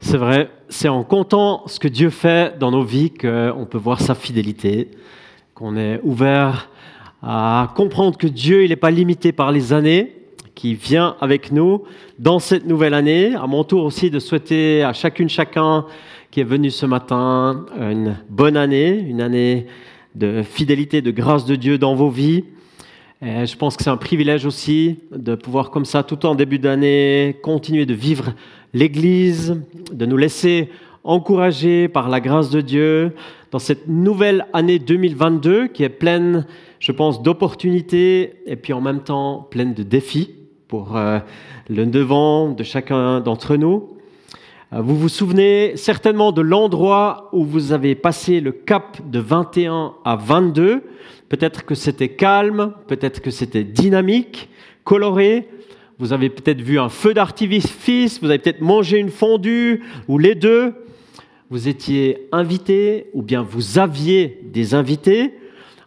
C'est vrai, c'est en comptant ce que Dieu fait dans nos vies qu'on peut voir sa fidélité, qu'on est ouvert à comprendre que Dieu, il n'est pas limité par les années, qui vient avec nous dans cette nouvelle année. À mon tour aussi de souhaiter à chacune, chacun qui est venu ce matin une bonne année, une année de fidélité, de grâce de Dieu dans vos vies. Et je pense que c'est un privilège aussi de pouvoir comme ça, tout en début d'année, continuer de vivre l'Église, de nous laisser encourager par la grâce de Dieu dans cette nouvelle année 2022 qui est pleine, je pense, d'opportunités et puis en même temps pleine de défis pour euh, le devant de chacun d'entre nous. Euh, vous vous souvenez certainement de l'endroit où vous avez passé le cap de 21 à 22. Peut-être que c'était calme, peut-être que c'était dynamique, coloré. Vous avez peut-être vu un feu d'artifice, vous avez peut-être mangé une fondue ou les deux. Vous étiez invité ou bien vous aviez des invités.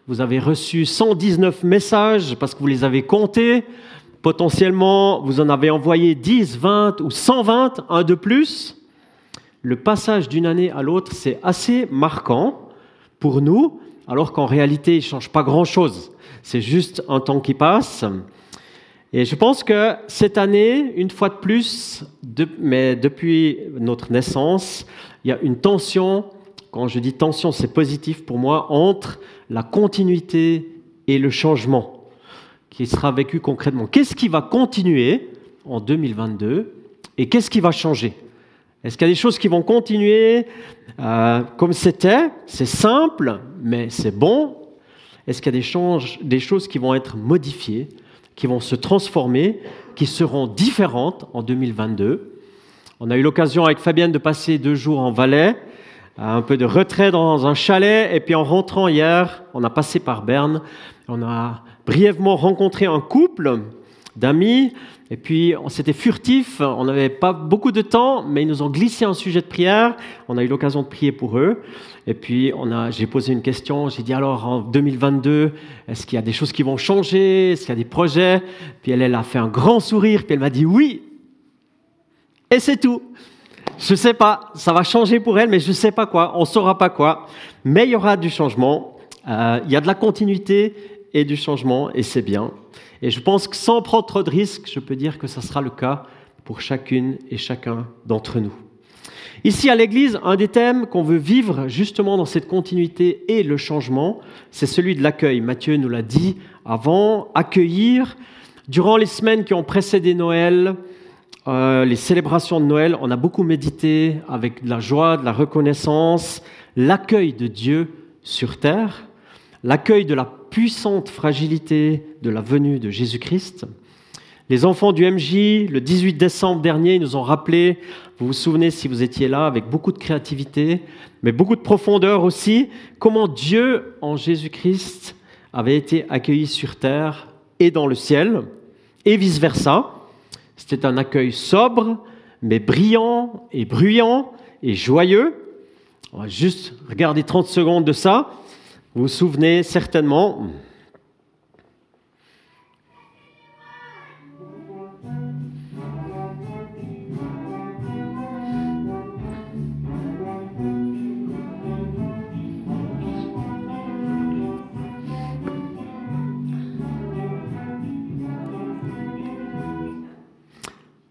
Vous avez reçu 119 messages parce que vous les avez comptés. Potentiellement, vous en avez envoyé 10, 20 ou 120, un de plus. Le passage d'une année à l'autre, c'est assez marquant pour nous, alors qu'en réalité, il ne change pas grand-chose. C'est juste un temps qui passe. Et je pense que cette année, une fois de plus, mais depuis notre naissance, il y a une tension, quand je dis tension, c'est positif pour moi, entre la continuité et le changement qui sera vécu concrètement. Qu'est-ce qui va continuer en 2022 et qu'est-ce qui va changer? Est-ce qu'il y a des choses qui vont continuer euh, comme c'était? C'est simple, mais c'est bon. Est-ce qu'il y a des, des choses qui vont être modifiées, qui vont se transformer, qui seront différentes en 2022 On a eu l'occasion avec Fabienne de passer deux jours en Valais, un peu de retrait dans un chalet, et puis en rentrant hier, on a passé par Berne, on a brièvement rencontré un couple d'amis, et puis on s'était furtif, on n'avait pas beaucoup de temps, mais ils nous ont glissé un sujet de prière, on a eu l'occasion de prier pour eux, et puis j'ai posé une question, j'ai dit alors en 2022, est-ce qu'il y a des choses qui vont changer, est-ce qu'il y a des projets? Puis elle, elle a fait un grand sourire, puis elle m'a dit oui, et c'est tout. Je ne sais pas, ça va changer pour elle, mais je ne sais pas quoi, on ne saura pas quoi, mais il y aura du changement, euh, il y a de la continuité, et du changement, et c'est bien. Et je pense que sans prendre trop de risques, je peux dire que ça sera le cas pour chacune et chacun d'entre nous. Ici à l'Église, un des thèmes qu'on veut vivre justement dans cette continuité et le changement, c'est celui de l'accueil. Matthieu nous l'a dit avant, accueillir. Durant les semaines qui ont précédé Noël, euh, les célébrations de Noël, on a beaucoup médité avec de la joie, de la reconnaissance, l'accueil de Dieu sur terre, l'accueil de la puissante fragilité de la venue de Jésus-Christ. Les enfants du MJ, le 18 décembre dernier, nous ont rappelé, vous vous souvenez si vous étiez là, avec beaucoup de créativité, mais beaucoup de profondeur aussi, comment Dieu en Jésus-Christ avait été accueilli sur terre et dans le ciel, et vice-versa. C'était un accueil sobre, mais brillant et bruyant et joyeux. On va juste regarder 30 secondes de ça. Vous vous souvenez certainement,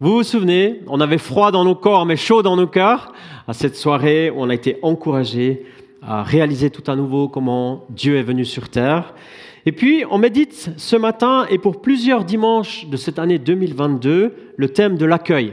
Vous vous souvenez, on avait froid dans nos corps, mais chaud dans nos cœurs, à cette soirée où on a été encouragés à réaliser tout à nouveau comment Dieu est venu sur terre. Et puis, on médite ce matin et pour plusieurs dimanches de cette année 2022 le thème de l'accueil.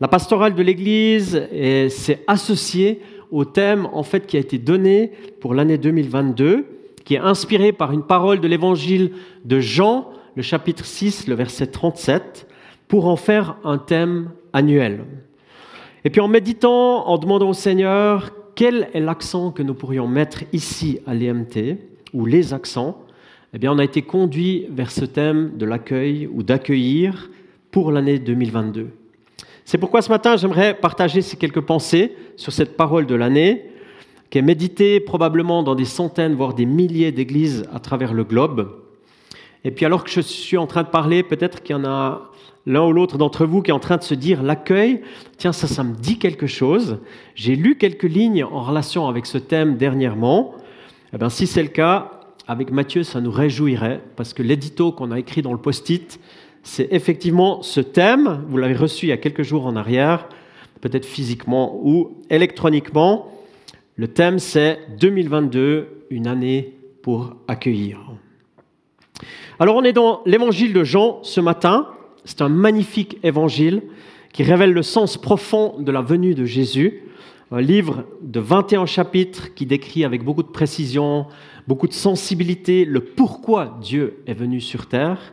La pastorale de l'Église s'est associée au thème en fait qui a été donné pour l'année 2022, qui est inspiré par une parole de l'Évangile de Jean, le chapitre 6, le verset 37, pour en faire un thème annuel. Et puis en méditant, en demandant au Seigneur quel est l'accent que nous pourrions mettre ici à l'EMT, ou les accents Eh bien, on a été conduit vers ce thème de l'accueil ou d'accueillir pour l'année 2022. C'est pourquoi ce matin, j'aimerais partager ces quelques pensées sur cette parole de l'année, qui est méditée probablement dans des centaines, voire des milliers d'églises à travers le globe. Et puis alors que je suis en train de parler, peut-être qu'il y en a l'un ou l'autre d'entre vous qui est en train de se dire l'accueil, tiens, ça, ça me dit quelque chose. J'ai lu quelques lignes en relation avec ce thème dernièrement. Eh bien, si c'est le cas, avec Mathieu, ça nous réjouirait, parce que l'édito qu'on a écrit dans le post-it, c'est effectivement ce thème. Vous l'avez reçu il y a quelques jours en arrière, peut-être physiquement ou électroniquement. Le thème, c'est 2022, une année pour accueillir. Alors on est dans l'évangile de Jean ce matin. C'est un magnifique évangile qui révèle le sens profond de la venue de Jésus. Un livre de 21 chapitres qui décrit avec beaucoup de précision, beaucoup de sensibilité le pourquoi Dieu est venu sur terre.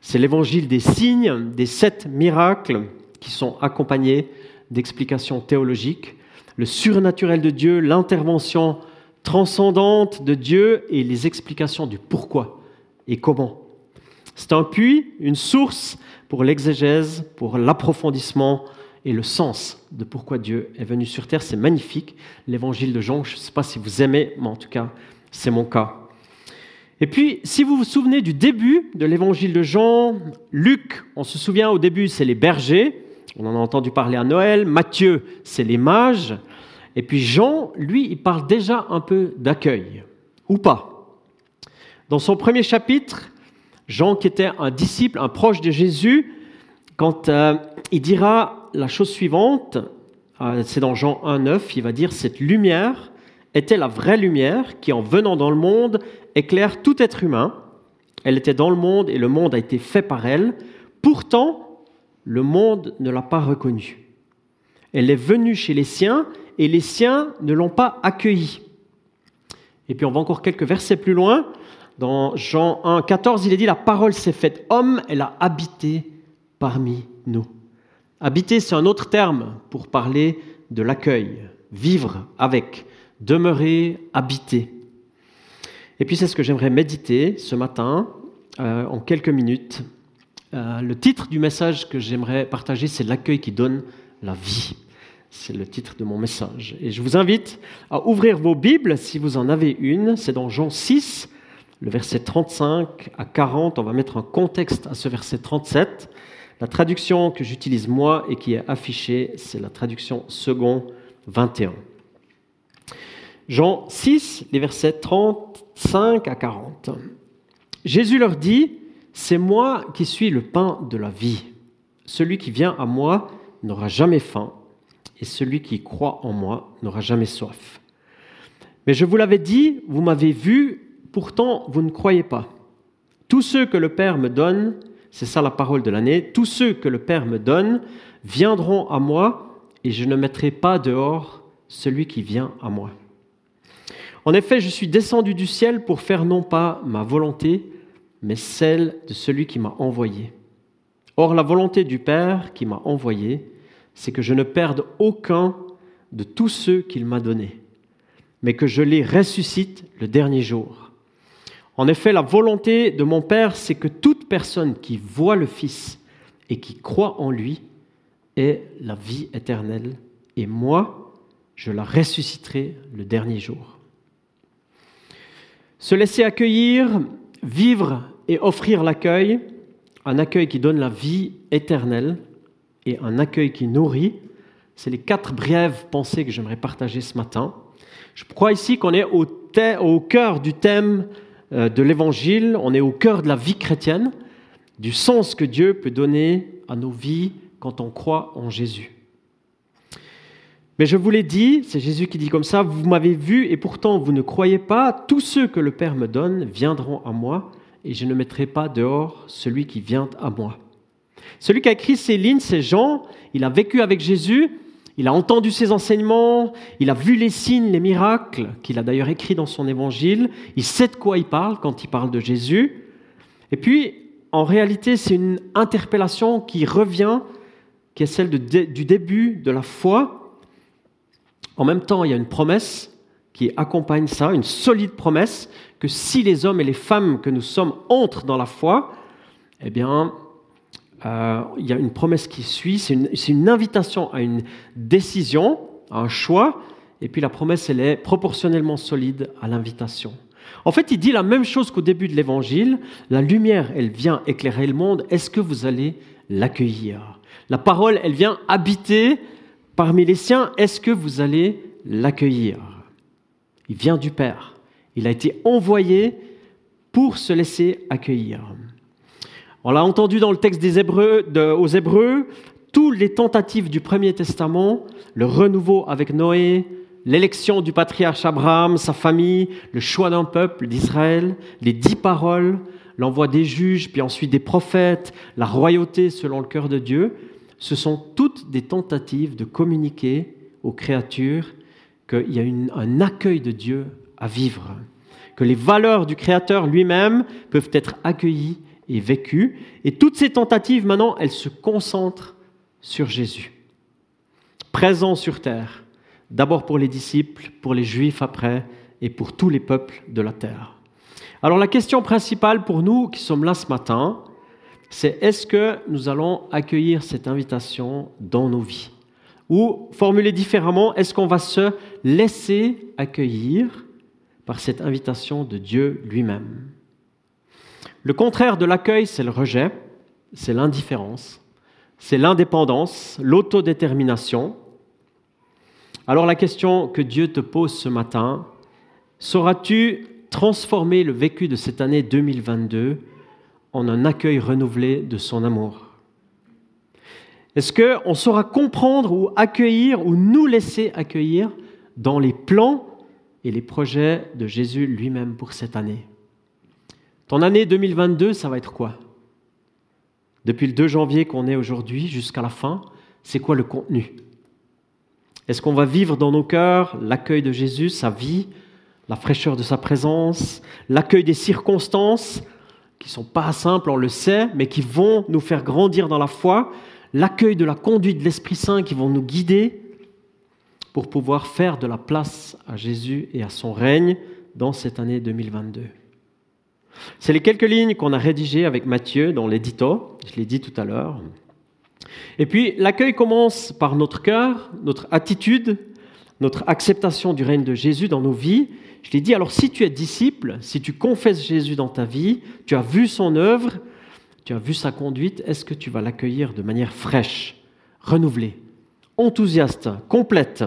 C'est l'évangile des signes, des sept miracles qui sont accompagnés d'explications théologiques, le surnaturel de Dieu, l'intervention transcendante de Dieu et les explications du pourquoi et comment. C'est un puits, une source pour l'exégèse, pour l'approfondissement et le sens de pourquoi Dieu est venu sur terre. C'est magnifique, l'évangile de Jean. Je ne sais pas si vous aimez, mais en tout cas, c'est mon cas. Et puis, si vous vous souvenez du début de l'évangile de Jean, Luc, on se souvient au début, c'est les bergers. On en a entendu parler à Noël. Matthieu, c'est les mages. Et puis Jean, lui, il parle déjà un peu d'accueil, ou pas. Dans son premier chapitre, Jean, qui était un disciple, un proche de Jésus, quand euh, il dira la chose suivante, euh, c'est dans Jean 1,9, il va dire Cette lumière était la vraie lumière qui, en venant dans le monde, éclaire tout être humain. Elle était dans le monde et le monde a été fait par elle. Pourtant, le monde ne l'a pas reconnue. Elle est venue chez les siens et les siens ne l'ont pas accueillie. Et puis on va encore quelques versets plus loin. Dans Jean 1, 14, il est dit, la parole s'est faite homme, elle a habité parmi nous. Habiter, c'est un autre terme pour parler de l'accueil, vivre avec, demeurer, habiter. Et puis c'est ce que j'aimerais méditer ce matin, euh, en quelques minutes. Euh, le titre du message que j'aimerais partager, c'est l'accueil qui donne la vie. C'est le titre de mon message. Et je vous invite à ouvrir vos Bibles, si vous en avez une. C'est dans Jean 6, le verset 35 à 40. On va mettre un contexte à ce verset 37. La traduction que j'utilise moi et qui est affichée, c'est la traduction second 21. Jean 6, les versets 35 à 40. Jésus leur dit, C'est moi qui suis le pain de la vie. Celui qui vient à moi n'aura jamais faim, et celui qui croit en moi n'aura jamais soif. Mais je vous l'avais dit, vous m'avez vu, Pourtant, vous ne croyez pas. Tous ceux que le Père me donne, c'est ça la parole de l'année, tous ceux que le Père me donne viendront à moi et je ne mettrai pas dehors celui qui vient à moi. En effet, je suis descendu du ciel pour faire non pas ma volonté, mais celle de celui qui m'a envoyé. Or, la volonté du Père qui m'a envoyé, c'est que je ne perde aucun de tous ceux qu'il m'a donnés, mais que je les ressuscite le dernier jour. En effet, la volonté de mon Père, c'est que toute personne qui voit le Fils et qui croit en lui ait la vie éternelle, et moi, je la ressusciterai le dernier jour. Se laisser accueillir, vivre et offrir l'accueil, un accueil qui donne la vie éternelle et un accueil qui nourrit, c'est les quatre brèves pensées que j'aimerais partager ce matin. Je crois ici qu'on est au, au cœur du thème de l'Évangile, on est au cœur de la vie chrétienne, du sens que Dieu peut donner à nos vies quand on croit en Jésus. Mais je vous l'ai dit, c'est Jésus qui dit comme ça, vous m'avez vu et pourtant vous ne croyez pas, tous ceux que le Père me donne viendront à moi et je ne mettrai pas dehors celui qui vient à moi. Celui qui a écrit ces lignes, c'est Jean, il a vécu avec Jésus, il a entendu ses enseignements, il a vu les signes, les miracles qu'il a d'ailleurs écrits dans son évangile, il sait de quoi il parle quand il parle de Jésus. Et puis, en réalité, c'est une interpellation qui revient, qui est celle du début de la foi. En même temps, il y a une promesse qui accompagne ça, une solide promesse, que si les hommes et les femmes que nous sommes entrent dans la foi, eh bien, euh, il y a une promesse qui suit, c'est une, invitation à une décision, à un choix, et puis la promesse, elle est proportionnellement solide à l'invitation. En fait, il dit la même chose qu'au début de l'évangile, la lumière, elle vient éclairer le monde, est-ce que vous allez l'accueillir? La parole, elle vient habiter parmi les siens. Est-ce que vous allez l'accueillir? Il vient du Père. Il a été envoyé pour se laisser accueillir. On l'a entendu dans le texte des Hébreux, aux Hébreux, toutes les tentatives du Premier Testament, le renouveau avec Noé, l'élection du patriarche Abraham, sa famille, le choix d'un peuple d'Israël, les dix paroles, l'envoi des juges, puis ensuite des prophètes, la royauté selon le cœur de Dieu, ce sont toutes des tentatives de communiquer aux créatures qu'il y a un accueil de Dieu à vivre, que les valeurs du Créateur lui-même peuvent être accueillies et vécues. Et toutes ces tentatives, maintenant, elles se concentrent sur Jésus, présent sur terre, d'abord pour les disciples, pour les juifs après, et pour tous les peuples de la terre. Alors la question principale pour nous qui sommes là ce matin, c'est est-ce que nous allons accueillir cette invitation dans nos vies? Ou, formulé différemment, est-ce qu'on va se laisser accueillir par cette invitation de Dieu lui-même? Le contraire de l'accueil, c'est le rejet, c'est l'indifférence, c'est l'indépendance, l'autodétermination, alors la question que Dieu te pose ce matin, sauras-tu transformer le vécu de cette année 2022 en un accueil renouvelé de son amour? Est-ce qu'on saura comprendre ou accueillir ou nous laisser accueillir dans les plans et les projets de Jésus lui-même pour cette année? Ton année 2022, ça va être quoi? Depuis le 2 janvier qu'on est aujourd'hui jusqu'à la fin, c'est quoi le contenu? Est-ce qu'on va vivre dans nos cœurs l'accueil de Jésus, sa vie, la fraîcheur de sa présence, l'accueil des circonstances qui sont pas simples, on le sait, mais qui vont nous faire grandir dans la foi, l'accueil de la conduite de l'Esprit Saint qui vont nous guider pour pouvoir faire de la place à Jésus et à son règne dans cette année 2022. C'est les quelques lignes qu'on a rédigées avec Matthieu dans l'édito, je l'ai dit tout à l'heure. Et puis l'accueil commence par notre cœur, notre attitude, notre acceptation du règne de Jésus dans nos vies. Je l'ai dit, alors si tu es disciple, si tu confesses Jésus dans ta vie, tu as vu son œuvre, tu as vu sa conduite, est-ce que tu vas l'accueillir de manière fraîche, renouvelée, enthousiaste, complète?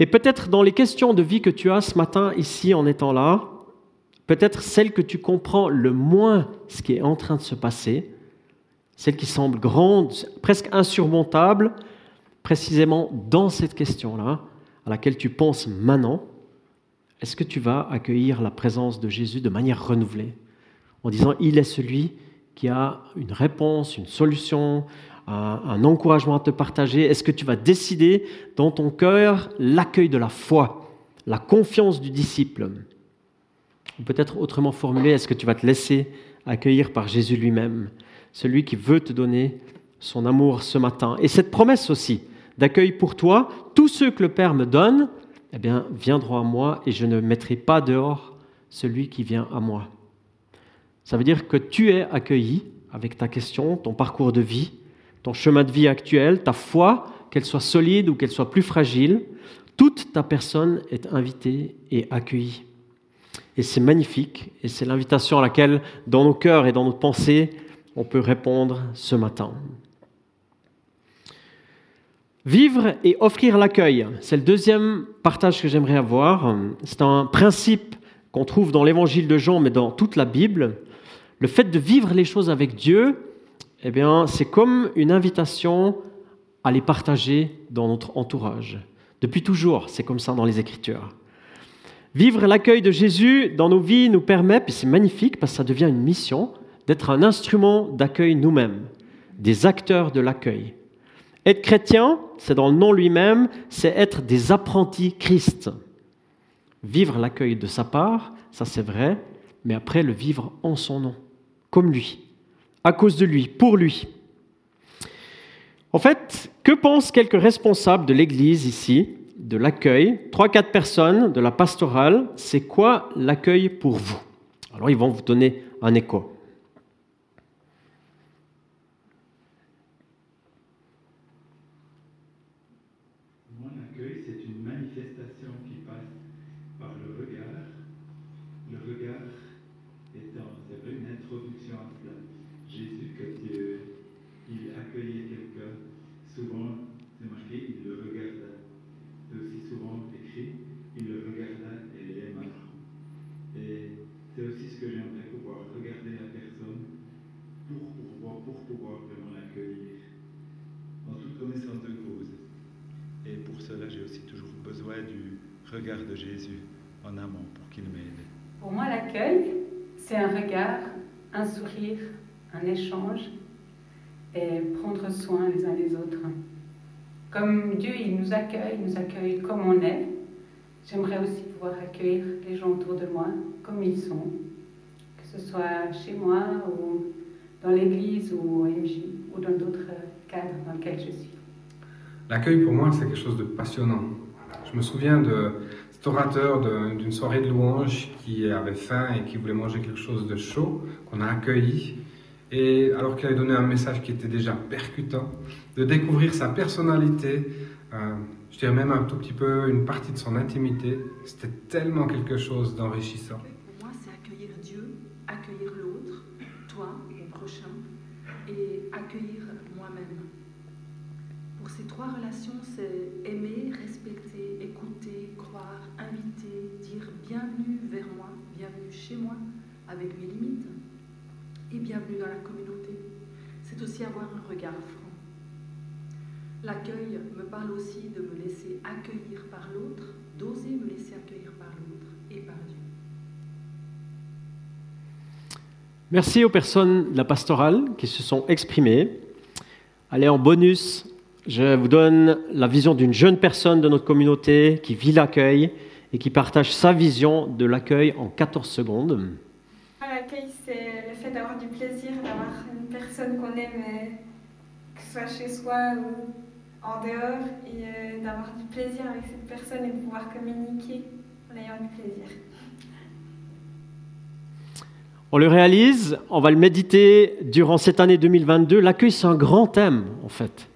Et peut-être dans les questions de vie que tu as ce matin ici en étant là, peut-être celle que tu comprends le moins ce qui est en train de se passer, celle qui semble grande, presque insurmontable, précisément dans cette question-là, à laquelle tu penses maintenant, est-ce que tu vas accueillir la présence de Jésus de manière renouvelée, en disant, il est celui qui a une réponse, une solution, un, encouragement à te partager? Est-ce que tu vas décider dans ton cœur l'accueil de la foi, la confiance du disciple? Ou peut-être autrement formulé, est-ce que tu vas te laisser accueillir par Jésus lui-même celui qui veut te donner son amour ce matin? Et cette promesse aussi d'accueil pour toi, tous ceux que le Père me donne, eh bien, viendront à moi et je ne mettrai pas dehors celui qui vient à moi. Ça veut dire que tu es accueilli avec ta question, ton parcours de vie, ton chemin de vie actuel, ta foi, qu'elle soit solide ou qu'elle soit plus fragile, toute ta personne est invitée et accueillie. Et c'est magnifique, et c'est l'invitation à laquelle, dans nos cœurs et dans nos pensées, on peut répondre ce matin. Vivre et offrir l'accueil, c'est le deuxième partage que j'aimerais avoir. C'est un principe qu'on trouve dans l'évangile de Jean, mais dans toute la Bible. Le fait de vivre les choses avec Dieu, eh bien, c'est comme une invitation à les partager dans notre entourage. Depuis toujours, c'est comme ça dans les Écritures. Vivre l'accueil de Jésus dans nos vies nous permet, puis c'est magnifique parce que ça devient une mission, d'être un instrument d'accueil nous-mêmes, des acteurs de l'accueil. Être chrétien, c'est dans le nom lui-même, c'est être des apprentis Christ. Vivre l'accueil de sa part, ça c'est vrai, mais après le vivre en son nom, comme lui, à cause de lui, pour lui. En fait, que pensent quelques responsables de l'Église ici, de l'accueil Trois, quatre personnes de la pastorale, c'est quoi l'accueil pour vous? Alors ils vont vous donner un écho. regard étant, c'est vrai, une introduction à cela. Jésus que Dieu il accueillait quelqu'un, souvent, c'est marqué, il le regarda. C'est aussi souvent écrit, il le regarda et l'aima. Et c'est aussi ce que j'aimerais pouvoir regarder la personne pour pouvoir, pour pouvoir vraiment l'accueillir en toute connaissance de cause. Et pour cela, j'ai aussi toujours besoin du regard de Jésus en amont pour qu'il m'aide. Pour moi, l'accueil, c'est un regard, un sourire, un échange et prendre soin les uns des autres. Comme Dieu, il nous accueille, il nous accueille comme on est. J'aimerais aussi pouvoir accueillir les gens autour de moi comme ils sont, que ce soit chez moi ou dans l'église ou au MJ ou dans d'autres cadres dans lesquels je suis. L'accueil pour moi, c'est quelque chose de passionnant. Je me souviens de d'une soirée de louange qui avait faim et qui voulait manger quelque chose de chaud, qu'on a accueilli. Et alors qu'il avait donné un message qui était déjà percutant, de découvrir sa personnalité, euh, je dirais même un tout petit peu une partie de son intimité, c'était tellement quelque chose d'enrichissant. Chez moi, avec mes limites, et bienvenue dans la communauté. C'est aussi avoir un regard franc. L'accueil me parle aussi de me laisser accueillir par l'autre, d'oser me laisser accueillir par l'autre et par Dieu. Merci aux personnes de la pastorale qui se sont exprimées. Allez, en bonus, je vous donne la vision d'une jeune personne de notre communauté qui vit l'accueil et qui partage sa vision de l'accueil en 14 secondes. L'accueil, c'est le fait d'avoir du plaisir, d'avoir une personne qu'on aime, euh, que ce soit chez soi ou en dehors, et euh, d'avoir du plaisir avec cette personne et de pouvoir communiquer en ayant du plaisir. On le réalise, on va le méditer durant cette année 2022. L'accueil, c'est un grand thème, en fait.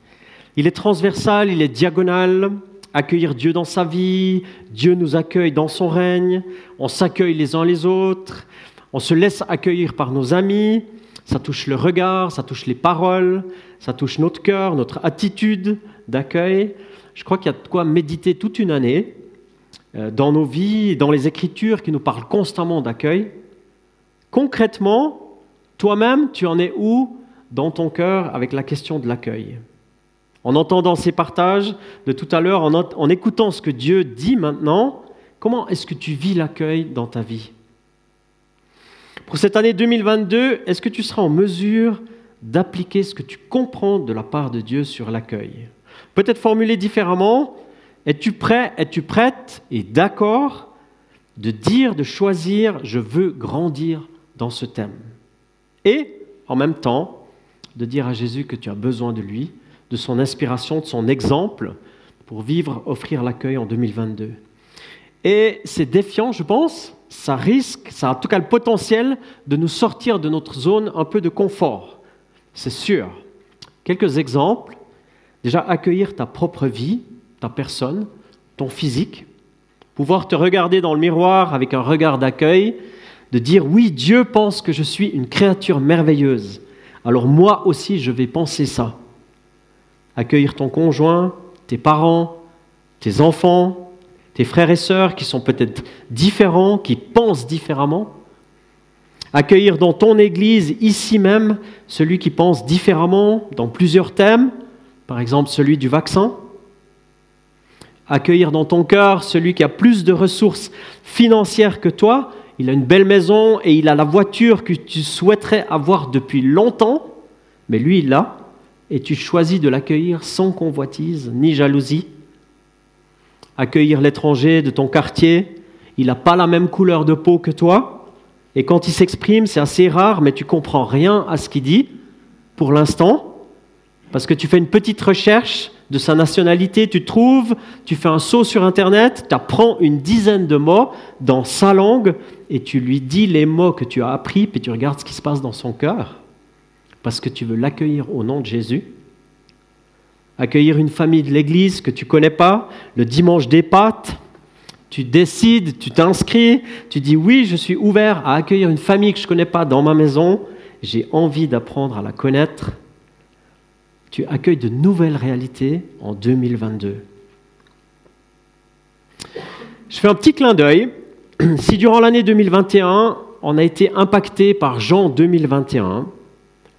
Il est transversal, il est diagonal. Accueillir Dieu dans sa vie, Dieu nous accueille dans son règne, on s'accueille les uns les autres, on se laisse accueillir par nos amis, ça touche le regard, ça touche les paroles, ça touche notre cœur, notre attitude d'accueil. Je crois qu'il y a de quoi méditer toute une année euh, dans nos vies, dans les Écritures qui nous parlent constamment d'accueil. Concrètement, toi-même, tu en es où dans ton cœur avec la question de l'accueil? En entendant ces partages de tout à l'heure, en, écoutant ce que Dieu dit maintenant, comment est-ce que tu vis l'accueil dans ta vie? Pour cette année 2022, est-ce que tu seras en mesure d'appliquer ce que tu comprends de la part de Dieu sur l'accueil? Peut-être formulé différemment, es-tu prêt, es-tu prête et d'accord de dire, de choisir, je veux grandir dans ce thème? Et en même temps, de dire à Jésus que tu as besoin de lui, de son inspiration, de son exemple, pour vivre, offrir l'accueil en 2022. Et c'est défiant, je pense, ça risque, ça a en tout cas le potentiel de nous sortir de notre zone un peu de confort, c'est sûr. Quelques exemples. Déjà, accueillir ta propre vie, ta personne, ton physique, pouvoir te regarder dans le miroir avec un regard d'accueil, de dire oui, Dieu pense que je suis une créature merveilleuse. Alors moi aussi, je vais penser ça. Accueillir ton conjoint, tes parents, tes enfants, tes frères et sœurs qui sont peut-être différents, qui pensent différemment. Accueillir dans ton église, ici même, celui qui pense différemment dans plusieurs thèmes, par exemple celui du vaccin accueillir dans ton cœur celui qui a plus de ressources financières que toi. Il a une belle maison et il a la voiture que tu souhaiterais avoir depuis longtemps, mais lui, il l'a, et tu choisis de l'accueillir sans convoitise ni jalousie. Accueillir l'étranger de ton quartier, il n'a pas la même couleur de peau que toi, et quand il s'exprime, c'est assez rare, mais tu comprends rien à ce qu'il dit pour l'instant, parce que tu fais une petite recherche de sa nationalité, tu trouves, tu fais un saut sur Internet, tu apprends une dizaine de mots dans sa langue et tu lui dis les mots que tu as appris, puis tu regardes ce qui se passe dans son cœur, parce que tu veux l'accueillir au nom de Jésus. Accueillir une famille de l'Église que tu connais pas, le dimanche des pâtes, tu décides, tu t'inscris, tu dis oui, je suis ouvert à accueillir une famille que je ne connais pas dans ma maison, j'ai envie d'apprendre à la connaître tu accueilles de nouvelles réalités en 2022. Je fais un petit clin d'œil. Si durant l'année 2021, on a été impacté par Jean 2021,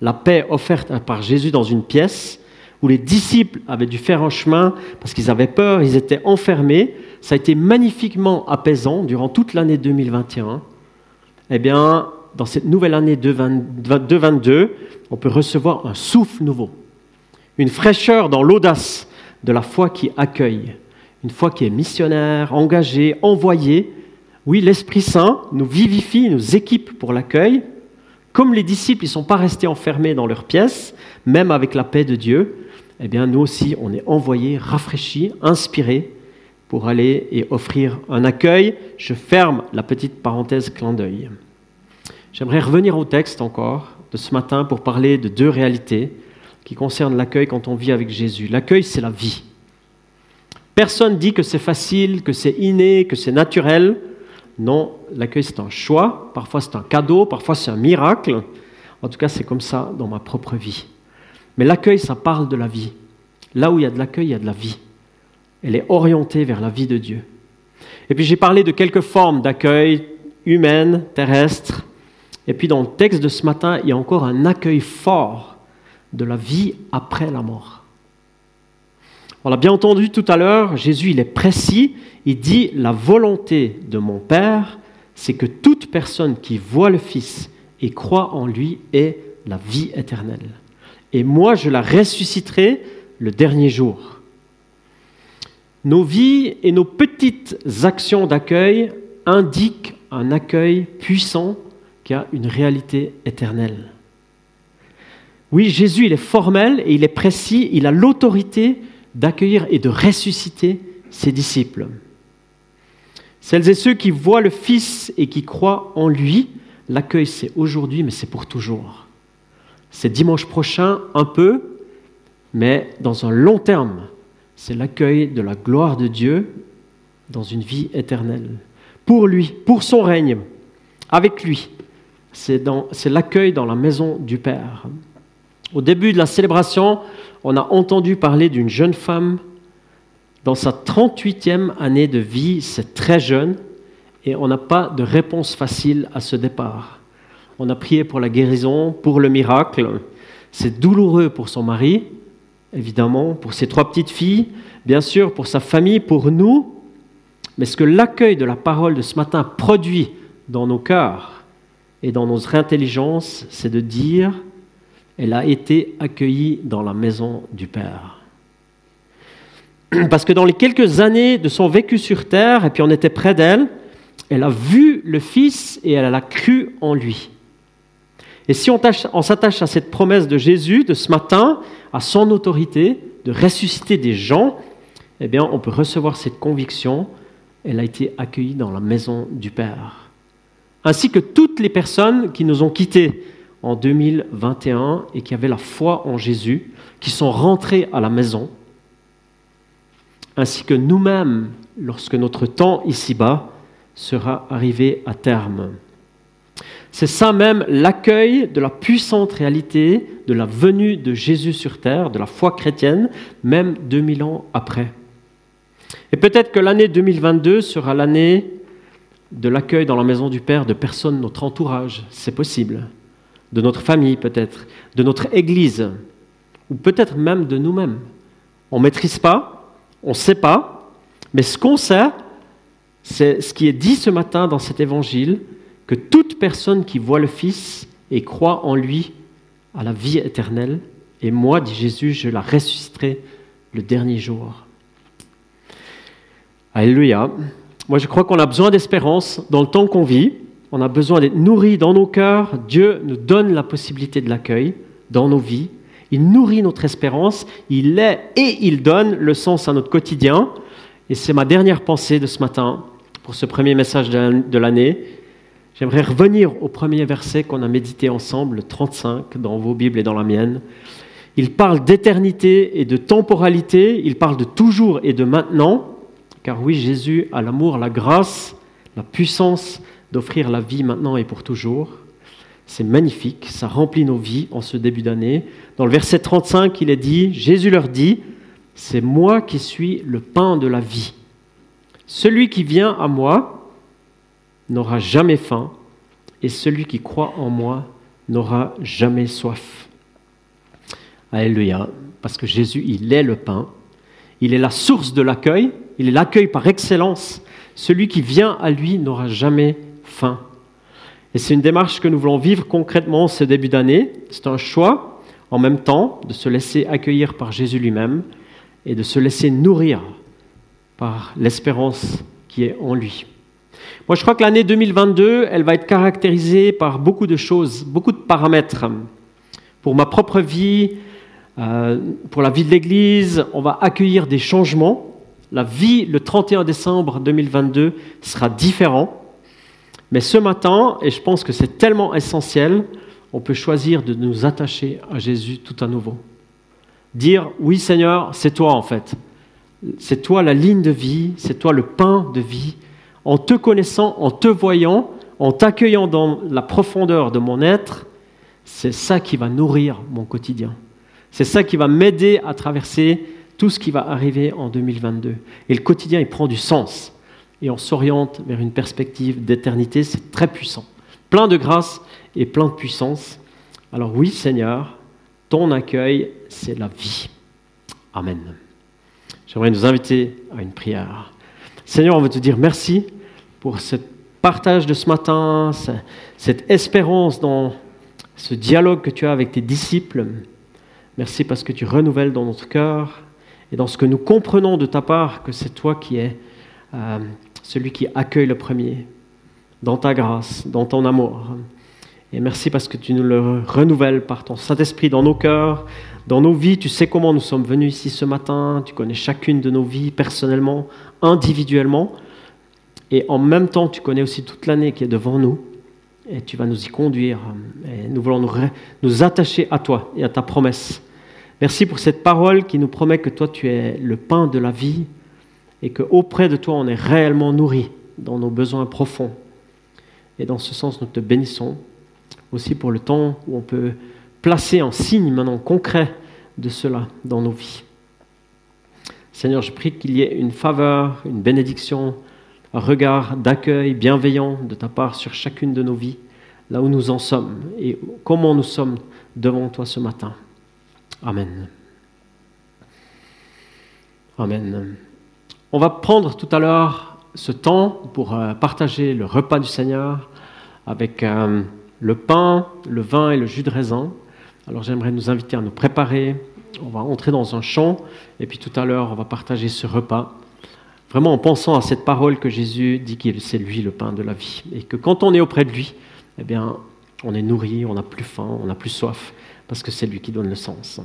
la paix offerte par Jésus dans une pièce, où les disciples avaient dû faire un chemin parce qu'ils avaient peur, ils étaient enfermés, ça a été magnifiquement apaisant durant toute l'année 2021. Eh bien, dans cette nouvelle année 2022, on peut recevoir un souffle nouveau, une fraîcheur dans l'audace de la foi qui accueille, une foi qui est missionnaire, engagée, envoyée. Oui, l'Esprit Saint nous vivifie, nous équipe pour l'accueil. Comme les disciples ne sont pas restés enfermés dans leur pièce, même avec la paix de Dieu, eh bien nous aussi, on est envoyés, rafraîchis, inspirés pour aller et offrir un accueil. Je ferme la petite parenthèse clin d'œil. J'aimerais revenir au texte encore de ce matin pour parler de deux réalités qui concernent l'accueil quand on vit avec Jésus. L'accueil, c'est la vie. Personne dit que c'est facile, que c'est inné, que c'est naturel. Non, l'accueil, c'est un choix. Parfois, c'est un cadeau, parfois, c'est un miracle. En tout cas, c'est comme ça dans ma propre vie. Mais l'accueil, ça parle de la vie. Là où il y a de l'accueil, il y a de la vie. Elle est orientée vers la vie de Dieu. Et puis j'ai parlé de quelques formes d'accueil humaines, terrestres. Et puis dans le texte de ce matin, il y a encore un accueil fort de la vie après la mort. On l'a bien entendu tout à l'heure, Jésus il est précis, il dit la volonté de mon Père, c'est que toute personne qui voit le Fils et croit en lui ait la vie éternelle. Et moi je la ressusciterai le dernier jour. Nos vies et nos petites actions d'accueil indiquent un accueil puissant qui a une réalité éternelle. Oui, Jésus, il est formel et il est précis, il a l'autorité d'accueillir et de ressusciter ses disciples. Celles et ceux qui voient le Fils et qui croient en lui, l'accueil c'est aujourd'hui, mais c'est pour toujours. C'est dimanche prochain un peu, mais dans un long terme, c'est l'accueil de la gloire de Dieu dans une vie éternelle. Pour lui, pour son règne, avec lui. C'est l'accueil dans la maison du Père. Au début de la célébration, on a entendu parler d'une jeune femme dans sa 38e année de vie, c'est très jeune, et on n'a pas de réponse facile à ce départ. On a prié pour la guérison, pour le miracle. C'est douloureux pour son mari, évidemment, pour ses trois petites filles, bien sûr, pour sa famille, pour nous. Mais ce que l'accueil de la parole de ce matin produit dans nos cœurs et dans notre intelligence, c'est de dire, elle a été accueillie dans la maison du Père. Parce que dans les quelques années de son vécu sur terre, et puis on était près d'elle, elle a vu le Fils et elle a cru en lui. Et si on, s'attache à cette promesse de Jésus de ce matin, à son autorité de ressusciter des gens, eh bien, on peut recevoir cette conviction. Elle a été accueillie dans la maison du Père. Ainsi que toutes les personnes qui nous ont quittés en 2021 et qui avaient la foi en Jésus, qui sont rentrées à la maison, ainsi que nous-mêmes lorsque notre temps ici-bas sera arrivé à terme. C'est ça même l'accueil de la puissante réalité de la venue de Jésus sur terre, de la foi chrétienne, même 2000 ans après. Et peut-être que l'année 2022 sera l'année de l'accueil dans la maison du Père de personnes de notre entourage, c'est possible, de notre famille peut-être, de notre Église, ou peut-être même de nous-mêmes. On ne maîtrise pas, on ne sait pas, mais ce qu'on sait, c'est ce qui est dit ce matin dans cet évangile, que toute personne qui voit le Fils et croit en lui a la vie éternelle, et moi, dit Jésus, je la ressusciterai le dernier jour. Alléluia. Moi, je crois qu'on a besoin d'espérance dans le temps qu'on vit. On a besoin d'être nourri dans nos cœurs. Dieu nous donne la possibilité de l'accueil dans nos vies. Il nourrit notre espérance. Il est et il donne le sens à notre quotidien. Et c'est ma dernière pensée de ce matin pour ce premier message de l'année. J'aimerais revenir au premier verset qu'on a médité ensemble, le 35, dans vos Bibles et dans la mienne. Il parle d'éternité et de temporalité, il parle de toujours et de maintenant, car oui, Jésus a l'amour, la grâce, la puissance d'offrir la vie maintenant et pour toujours. C'est magnifique, ça remplit nos vies en ce début d'année. Dans le verset 35, il est dit, Jésus leur dit, c'est moi qui suis le pain de la vie. Celui qui vient à moi n'aura jamais faim, et celui qui croit en moi n'aura jamais soif. Alléluia, parce que Jésus, il est le pain, il est la source de l'accueil, il est l'accueil par excellence. Celui qui vient à lui n'aura jamais faim. Et c'est une démarche que nous voulons vivre concrètement ce début d'année. C'est un choix en même temps de se laisser accueillir par Jésus lui-même et de se laisser nourrir par l'espérance qui est en lui. Moi, je crois que l'année 2022, elle va être caractérisée par beaucoup de choses, beaucoup de paramètres. Pour ma propre vie, euh, pour la vie de l'Église, on va accueillir des changements. La vie, le 31 décembre 2022, sera différent. Mais ce matin, et je pense que c'est tellement essentiel, on peut choisir de nous attacher à Jésus tout à nouveau. Dire, oui Seigneur, c'est toi en fait. C'est toi la ligne de vie, c'est toi le pain de vie. En te connaissant, en te voyant, en t'accueillant dans la profondeur de mon être, c'est ça qui va nourrir mon quotidien. C'est ça qui va m'aider à traverser tout ce qui va arriver en 2022. Et le quotidien, il prend du sens et on s'oriente vers une perspective d'éternité, c'est très puissant. Plein de grâce et plein de puissance. Alors oui, Seigneur, ton accueil, c'est la vie. Amen. J'aimerais nous inviter à une prière. Seigneur, on veut te dire merci pour ce partage de ce matin, cette espérance dans ce dialogue que tu as avec tes disciples. Merci parce que tu renouvelles dans notre cœur et dans ce que nous comprenons de ta part que c'est toi qui es euh, celui qui accueille le premier, dans ta grâce, dans ton amour. Et merci parce que tu nous le renouvelles par ton Saint-Esprit dans nos cœurs, dans nos vies. Tu sais comment nous sommes venus ici ce matin. Tu connais chacune de nos vies personnellement, individuellement. Et en même temps, tu connais aussi toute l'année qui est devant nous. Et tu vas nous y conduire. Nous voulons nous attacher à toi et à ta promesse. Merci pour cette parole qui nous promet que toi, tu es le pain de la vie et qu'auprès de toi, on est réellement nourri dans nos besoins profonds. Et dans ce sens, nous te bénissons aussi pour le temps où on peut placer en signe maintenant concret de cela dans nos vies. Seigneur, je prie qu'il y ait une faveur, une bénédiction, un regard d'accueil bienveillant de ta part sur chacune de nos vies, là où nous en sommes et comment nous sommes devant toi ce matin. Amen. Amen. On va prendre tout à l'heure ce temps pour euh, partager le repas du Seigneur avec euh, le pain, le vin et le jus de raisin. Alors j'aimerais nous inviter à nous préparer. On va entrer dans un chant et puis tout à l'heure on va partager ce repas. Vraiment en pensant à cette parole que Jésus dit qu'il c'est lui le pain de la vie et que quand on est auprès de lui, eh bien on est nourri, on n'a plus faim, on n'a plus soif parce que c'est lui qui donne le sens.